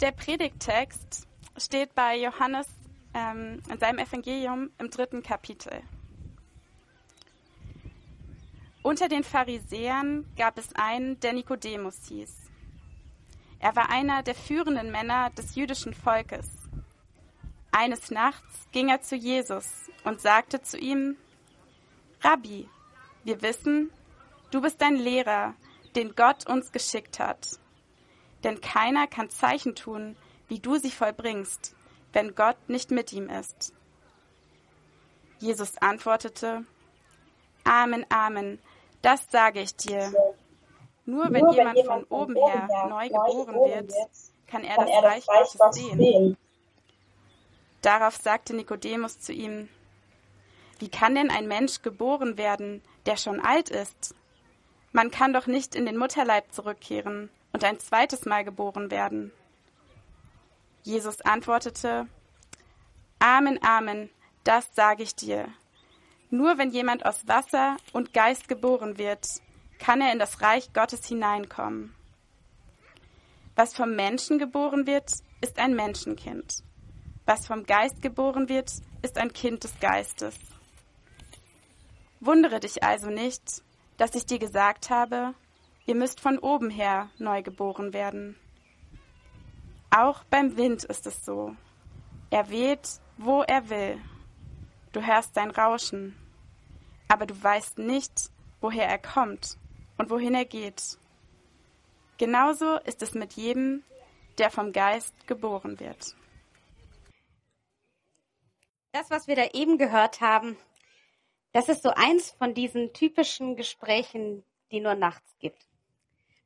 Der Predigttext steht bei Johannes ähm, in seinem Evangelium im dritten Kapitel. Unter den Pharisäern gab es einen, der Nikodemus hieß. Er war einer der führenden Männer des jüdischen Volkes. Eines Nachts ging er zu Jesus und sagte zu ihm, Rabbi, wir wissen, du bist ein Lehrer, den Gott uns geschickt hat. Denn keiner kann Zeichen tun, wie du sie vollbringst, wenn Gott nicht mit ihm ist. Jesus antwortete, Amen, Amen, das sage ich dir. Nur wenn jemand von oben her neu geboren wird, kann er das Reich Gottes sehen. Darauf sagte Nikodemus zu ihm, wie kann denn ein Mensch geboren werden, der schon alt ist? Man kann doch nicht in den Mutterleib zurückkehren und ein zweites Mal geboren werden. Jesus antwortete, Amen, Amen, das sage ich dir. Nur wenn jemand aus Wasser und Geist geboren wird, kann er in das Reich Gottes hineinkommen. Was vom Menschen geboren wird, ist ein Menschenkind. Was vom Geist geboren wird, ist ein Kind des Geistes. Wundere dich also nicht, dass ich dir gesagt habe, ihr müsst von oben her neu geboren werden. Auch beim Wind ist es so. Er weht, wo er will. Du hörst sein Rauschen, aber du weißt nicht, woher er kommt und wohin er geht. Genauso ist es mit jedem, der vom Geist geboren wird. Das, was wir da eben gehört haben, das ist so eins von diesen typischen Gesprächen, die nur nachts gibt.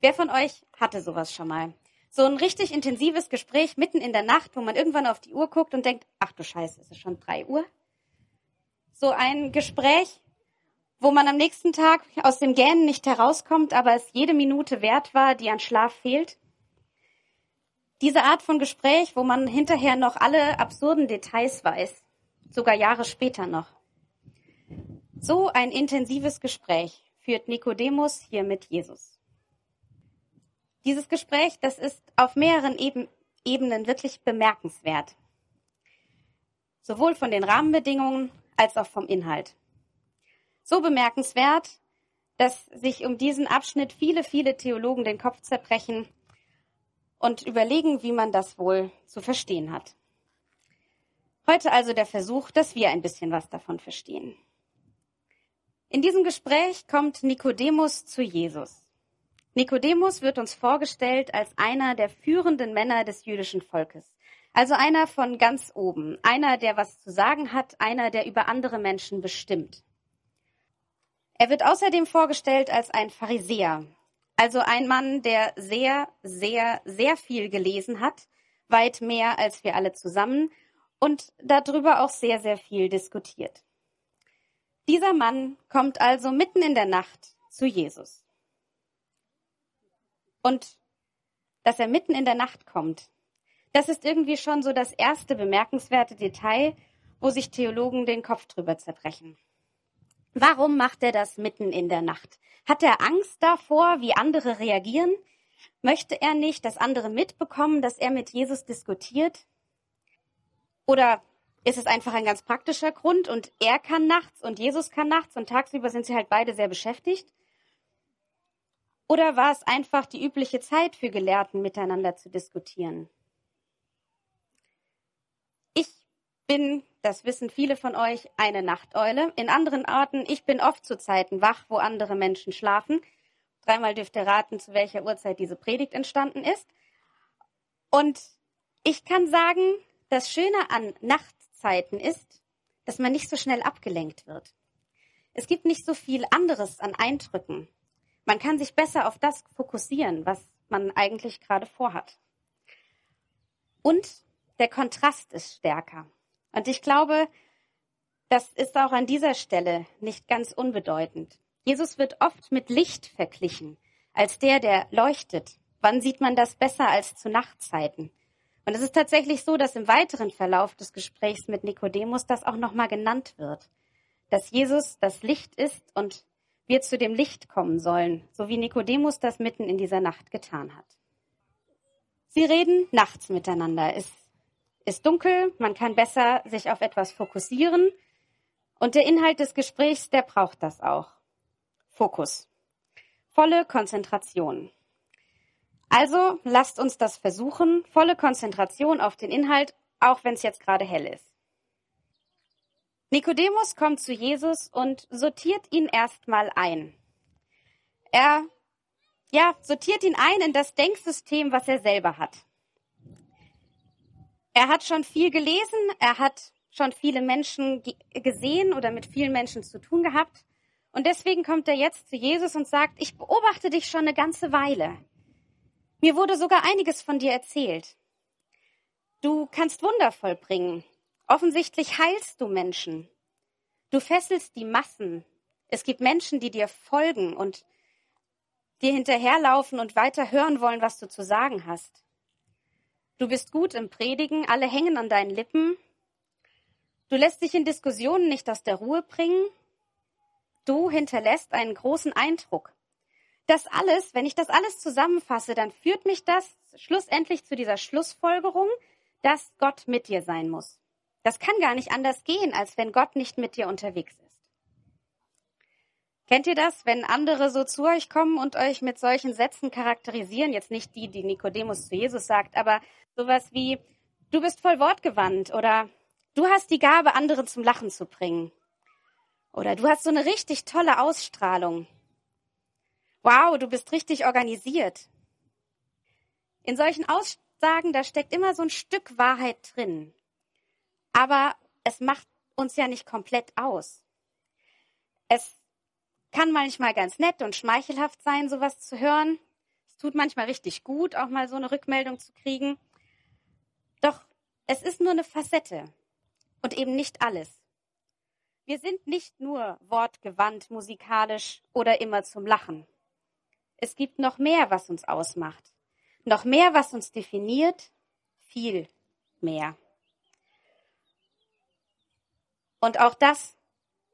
Wer von euch hatte sowas schon mal? So ein richtig intensives Gespräch mitten in der Nacht, wo man irgendwann auf die Uhr guckt und denkt, ach du Scheiße, ist es schon drei Uhr? So ein Gespräch, wo man am nächsten Tag aus dem Gähnen nicht herauskommt, aber es jede Minute wert war, die an Schlaf fehlt. Diese Art von Gespräch, wo man hinterher noch alle absurden Details weiß, sogar Jahre später noch. So ein intensives Gespräch führt Nikodemus hier mit Jesus. Dieses Gespräch, das ist auf mehreren Ebenen wirklich bemerkenswert. Sowohl von den Rahmenbedingungen als auch vom Inhalt. So bemerkenswert, dass sich um diesen Abschnitt viele, viele Theologen den Kopf zerbrechen und überlegen, wie man das wohl zu verstehen hat. Heute also der Versuch, dass wir ein bisschen was davon verstehen. In diesem Gespräch kommt Nikodemus zu Jesus. Nikodemus wird uns vorgestellt als einer der führenden Männer des jüdischen Volkes. Also einer von ganz oben, einer, der was zu sagen hat, einer, der über andere Menschen bestimmt. Er wird außerdem vorgestellt als ein Pharisäer, also ein Mann, der sehr, sehr, sehr viel gelesen hat, weit mehr als wir alle zusammen und darüber auch sehr, sehr viel diskutiert. Dieser Mann kommt also mitten in der Nacht zu Jesus. Und dass er mitten in der Nacht kommt, das ist irgendwie schon so das erste bemerkenswerte Detail, wo sich Theologen den Kopf drüber zerbrechen. Warum macht er das mitten in der Nacht? Hat er Angst davor, wie andere reagieren? Möchte er nicht, dass andere mitbekommen, dass er mit Jesus diskutiert? Oder ist es einfach ein ganz praktischer Grund und er kann nachts und Jesus kann nachts und tagsüber sind sie halt beide sehr beschäftigt? Oder war es einfach die übliche Zeit für Gelehrten, miteinander zu diskutieren? Ich bin, das wissen viele von euch, eine Nachteule. In anderen Orten, ich bin oft zu Zeiten wach, wo andere Menschen schlafen. Dreimal dürft ihr raten, zu welcher Uhrzeit diese Predigt entstanden ist. Und ich kann sagen, das Schöne an Nacht Zeiten ist, dass man nicht so schnell abgelenkt wird. Es gibt nicht so viel anderes an Eindrücken. Man kann sich besser auf das fokussieren, was man eigentlich gerade vorhat. Und der Kontrast ist stärker. Und ich glaube, das ist auch an dieser Stelle nicht ganz unbedeutend. Jesus wird oft mit Licht verglichen, als der, der leuchtet. Wann sieht man das besser als zu Nachtzeiten? Und es ist tatsächlich so, dass im weiteren Verlauf des Gesprächs mit Nikodemus das auch nochmal genannt wird, dass Jesus das Licht ist und wir zu dem Licht kommen sollen, so wie Nikodemus das mitten in dieser Nacht getan hat. Sie reden nachts miteinander. Es ist dunkel, man kann besser sich auf etwas fokussieren. Und der Inhalt des Gesprächs, der braucht das auch. Fokus. Volle Konzentration. Also lasst uns das versuchen. Volle Konzentration auf den Inhalt, auch wenn es jetzt gerade hell ist. Nikodemus kommt zu Jesus und sortiert ihn erstmal ein. Er ja, sortiert ihn ein in das Denksystem, was er selber hat. Er hat schon viel gelesen, er hat schon viele Menschen gesehen oder mit vielen Menschen zu tun gehabt. Und deswegen kommt er jetzt zu Jesus und sagt, ich beobachte dich schon eine ganze Weile. Mir wurde sogar einiges von dir erzählt. Du kannst Wunder vollbringen. Offensichtlich heilst du Menschen. Du fesselst die Massen. Es gibt Menschen, die dir folgen und dir hinterherlaufen und weiter hören wollen, was du zu sagen hast. Du bist gut im Predigen, alle hängen an deinen Lippen. Du lässt dich in Diskussionen nicht aus der Ruhe bringen. Du hinterlässt einen großen Eindruck. Das alles, wenn ich das alles zusammenfasse, dann führt mich das schlussendlich zu dieser Schlussfolgerung, dass Gott mit dir sein muss. Das kann gar nicht anders gehen, als wenn Gott nicht mit dir unterwegs ist. Kennt ihr das, wenn andere so zu euch kommen und euch mit solchen Sätzen charakterisieren? Jetzt nicht die, die Nikodemus zu Jesus sagt, aber sowas wie, du bist voll wortgewandt oder du hast die Gabe, anderen zum Lachen zu bringen. Oder du hast so eine richtig tolle Ausstrahlung. Wow, du bist richtig organisiert. In solchen Aussagen, da steckt immer so ein Stück Wahrheit drin. Aber es macht uns ja nicht komplett aus. Es kann manchmal ganz nett und schmeichelhaft sein, sowas zu hören. Es tut manchmal richtig gut, auch mal so eine Rückmeldung zu kriegen. Doch es ist nur eine Facette und eben nicht alles. Wir sind nicht nur wortgewandt, musikalisch oder immer zum Lachen. Es gibt noch mehr, was uns ausmacht. Noch mehr, was uns definiert. Viel mehr. Und auch das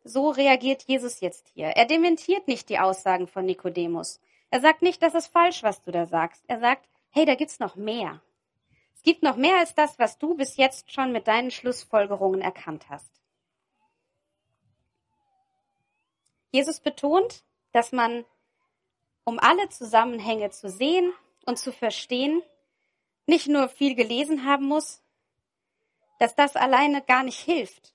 so reagiert Jesus jetzt hier. Er dementiert nicht die Aussagen von Nikodemus. Er sagt nicht, das ist falsch, was du da sagst. Er sagt, hey, da gibt's noch mehr. Es gibt noch mehr als das, was du bis jetzt schon mit deinen Schlussfolgerungen erkannt hast. Jesus betont, dass man, um alle Zusammenhänge zu sehen und zu verstehen, nicht nur viel gelesen haben muss, dass das alleine gar nicht hilft,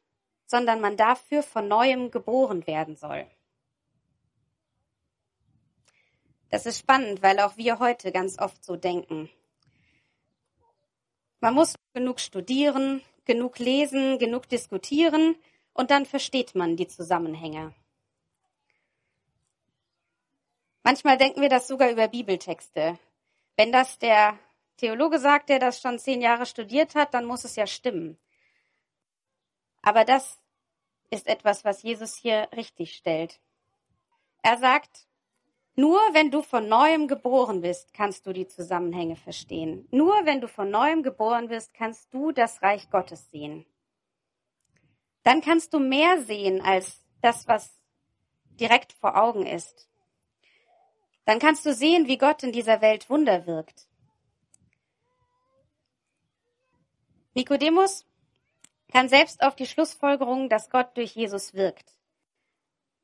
sondern man dafür von neuem geboren werden soll. Das ist spannend, weil auch wir heute ganz oft so denken. Man muss genug studieren, genug lesen, genug diskutieren und dann versteht man die Zusammenhänge. Manchmal denken wir das sogar über Bibeltexte. Wenn das der Theologe sagt, der das schon zehn Jahre studiert hat, dann muss es ja stimmen. Aber das ist etwas, was Jesus hier richtig stellt. Er sagt, nur wenn du von neuem geboren bist, kannst du die Zusammenhänge verstehen. Nur wenn du von neuem geboren bist, kannst du das Reich Gottes sehen. Dann kannst du mehr sehen als das, was direkt vor Augen ist. Dann kannst du sehen, wie Gott in dieser Welt Wunder wirkt. Nikodemus kann selbst auf die Schlussfolgerung, dass Gott durch Jesus wirkt,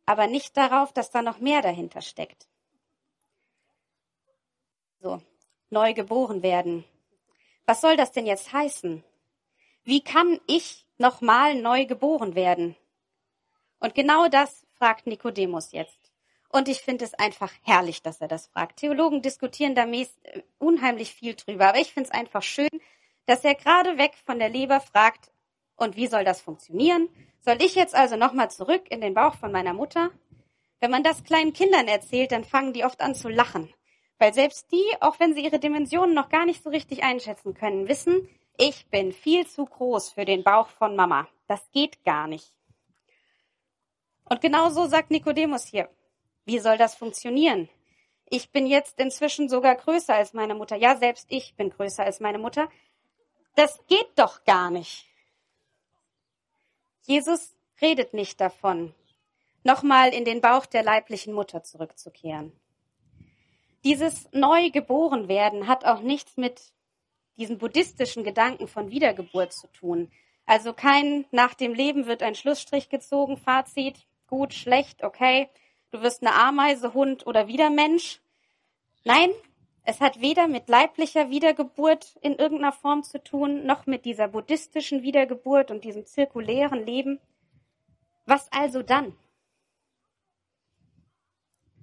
aber nicht darauf, dass da noch mehr dahinter steckt. So, neu geboren werden. Was soll das denn jetzt heißen? Wie kann ich nochmal neu geboren werden? Und genau das fragt Nikodemus jetzt. Und ich finde es einfach herrlich, dass er das fragt. Theologen diskutieren da äh, unheimlich viel drüber, aber ich finde es einfach schön, dass er gerade weg von der Leber fragt, und wie soll das funktionieren? Soll ich jetzt also nochmal zurück in den Bauch von meiner Mutter? Wenn man das kleinen Kindern erzählt, dann fangen die oft an zu lachen. Weil selbst die, auch wenn sie ihre Dimensionen noch gar nicht so richtig einschätzen können, wissen, ich bin viel zu groß für den Bauch von Mama. Das geht gar nicht. Und genau so sagt Nikodemus hier. Wie soll das funktionieren? Ich bin jetzt inzwischen sogar größer als meine Mutter. Ja, selbst ich bin größer als meine Mutter. Das geht doch gar nicht. Jesus redet nicht davon, nochmal in den Bauch der leiblichen Mutter zurückzukehren. Dieses Neugeborenwerden hat auch nichts mit diesen buddhistischen Gedanken von Wiedergeburt zu tun. Also kein nach dem Leben wird ein Schlussstrich gezogen, Fazit, gut, schlecht, okay, du wirst eine Ameise, Hund oder wieder Mensch. Nein, es hat weder mit leiblicher Wiedergeburt in irgendeiner Form zu tun, noch mit dieser buddhistischen Wiedergeburt und diesem zirkulären Leben. Was also dann?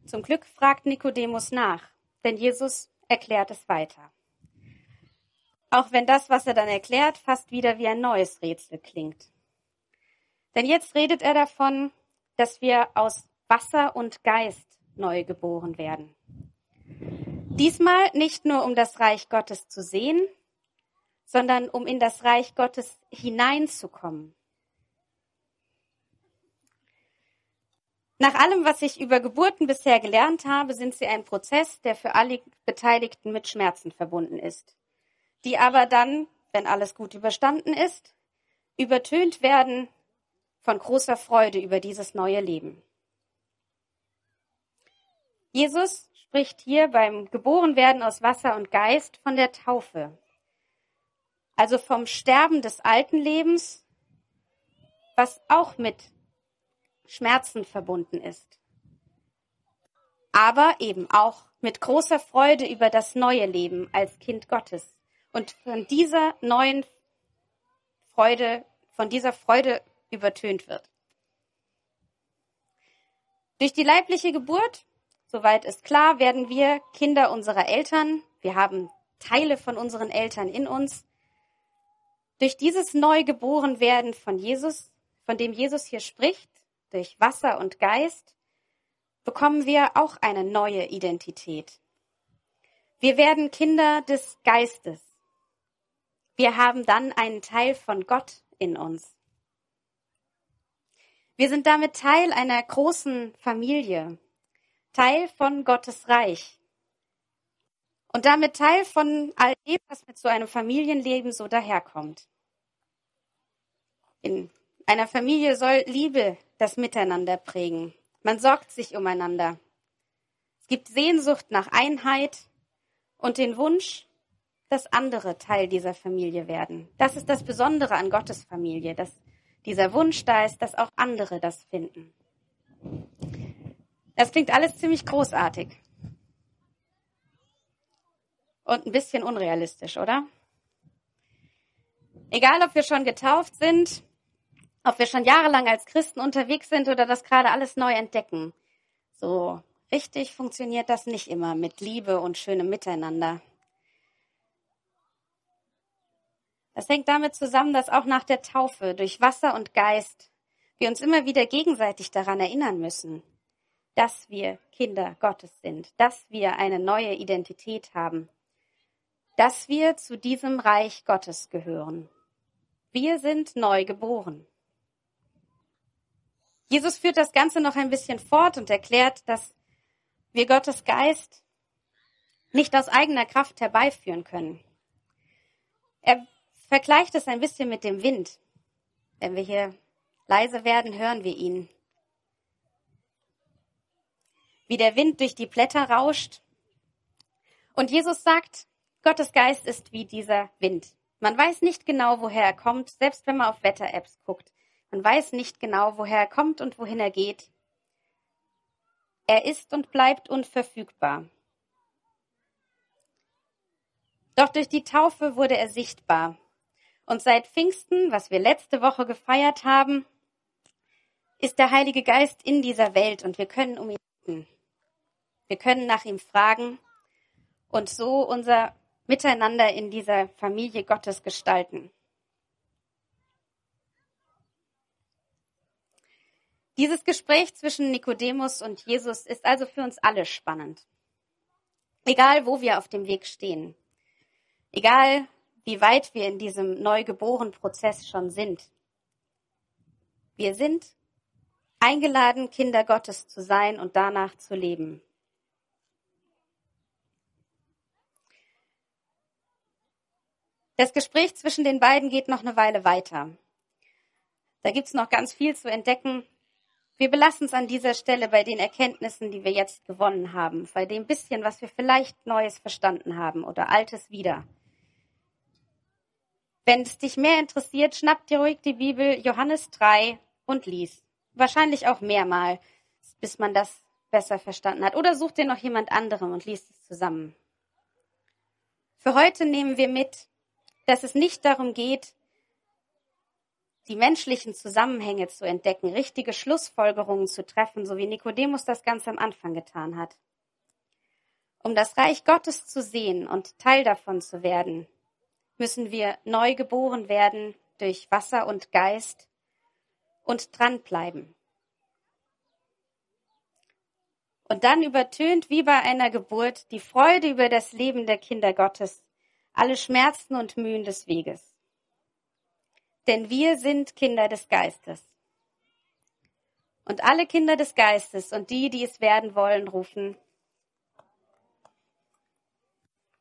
Zum Glück fragt Nikodemus nach, denn Jesus erklärt es weiter. Auch wenn das, was er dann erklärt, fast wieder wie ein neues Rätsel klingt. Denn jetzt redet er davon, dass wir aus Wasser und Geist neu geboren werden. Diesmal nicht nur um das Reich Gottes zu sehen, sondern um in das Reich Gottes hineinzukommen. Nach allem, was ich über Geburten bisher gelernt habe, sind sie ein Prozess, der für alle Beteiligten mit Schmerzen verbunden ist, die aber dann, wenn alles gut überstanden ist, übertönt werden von großer Freude über dieses neue Leben. Jesus spricht hier beim Geborenwerden aus Wasser und Geist von der Taufe, also vom Sterben des alten Lebens, was auch mit Schmerzen verbunden ist. Aber eben auch mit großer Freude über das neue Leben als Kind Gottes. Und von dieser neuen Freude, von dieser Freude übertönt wird. Durch die leibliche Geburt, soweit ist klar, werden wir Kinder unserer Eltern. Wir haben Teile von unseren Eltern in uns. Durch dieses Neugeborenwerden von Jesus, von dem Jesus hier spricht, durch Wasser und Geist, bekommen wir auch eine neue Identität. Wir werden Kinder des Geistes. Wir haben dann einen Teil von Gott in uns. Wir sind damit Teil einer großen Familie, Teil von Gottes Reich und damit Teil von all dem, was mit so einem Familienleben so daherkommt. In einer Familie soll Liebe das Miteinander prägen. Man sorgt sich umeinander. Es gibt Sehnsucht nach Einheit und den Wunsch, dass andere Teil dieser Familie werden. Das ist das Besondere an Gottes Familie, dass dieser Wunsch da ist, dass auch andere das finden. Das klingt alles ziemlich großartig. Und ein bisschen unrealistisch, oder? Egal, ob wir schon getauft sind ob wir schon jahrelang als Christen unterwegs sind oder das gerade alles neu entdecken. So richtig funktioniert das nicht immer mit Liebe und schönem Miteinander. Das hängt damit zusammen, dass auch nach der Taufe durch Wasser und Geist wir uns immer wieder gegenseitig daran erinnern müssen, dass wir Kinder Gottes sind, dass wir eine neue Identität haben, dass wir zu diesem Reich Gottes gehören. Wir sind neu geboren. Jesus führt das Ganze noch ein bisschen fort und erklärt, dass wir Gottes Geist nicht aus eigener Kraft herbeiführen können. Er vergleicht es ein bisschen mit dem Wind. Wenn wir hier leise werden, hören wir ihn. Wie der Wind durch die Blätter rauscht. Und Jesus sagt, Gottes Geist ist wie dieser Wind. Man weiß nicht genau, woher er kommt, selbst wenn man auf Wetter-Apps guckt. Man weiß nicht genau, woher er kommt und wohin er geht. Er ist und bleibt unverfügbar. Doch durch die Taufe wurde er sichtbar. Und seit Pfingsten, was wir letzte Woche gefeiert haben, ist der Heilige Geist in dieser Welt und wir können um ihn bitten. Wir können nach ihm fragen und so unser Miteinander in dieser Familie Gottes gestalten. Dieses Gespräch zwischen Nikodemus und Jesus ist also für uns alle spannend. Egal, wo wir auf dem Weg stehen. Egal, wie weit wir in diesem neugeboren Prozess schon sind. Wir sind eingeladen, Kinder Gottes zu sein und danach zu leben. Das Gespräch zwischen den beiden geht noch eine Weile weiter. Da gibt's noch ganz viel zu entdecken, wir belassen es an dieser Stelle bei den Erkenntnissen, die wir jetzt gewonnen haben, bei dem bisschen, was wir vielleicht Neues verstanden haben oder Altes wieder. Wenn es dich mehr interessiert, schnapp dir ruhig die Bibel Johannes 3 und lies. Wahrscheinlich auch mehrmal, bis man das besser verstanden hat. Oder such dir noch jemand anderem und liest es zusammen. Für heute nehmen wir mit, dass es nicht darum geht, die menschlichen Zusammenhänge zu entdecken, richtige Schlussfolgerungen zu treffen, so wie Nikodemus das ganz am Anfang getan hat. Um das Reich Gottes zu sehen und Teil davon zu werden, müssen wir neu geboren werden durch Wasser und Geist und dranbleiben. Und dann übertönt wie bei einer Geburt die Freude über das Leben der Kinder Gottes alle Schmerzen und Mühen des Weges. Denn wir sind Kinder des Geistes. Und alle Kinder des Geistes und die, die es werden wollen, rufen,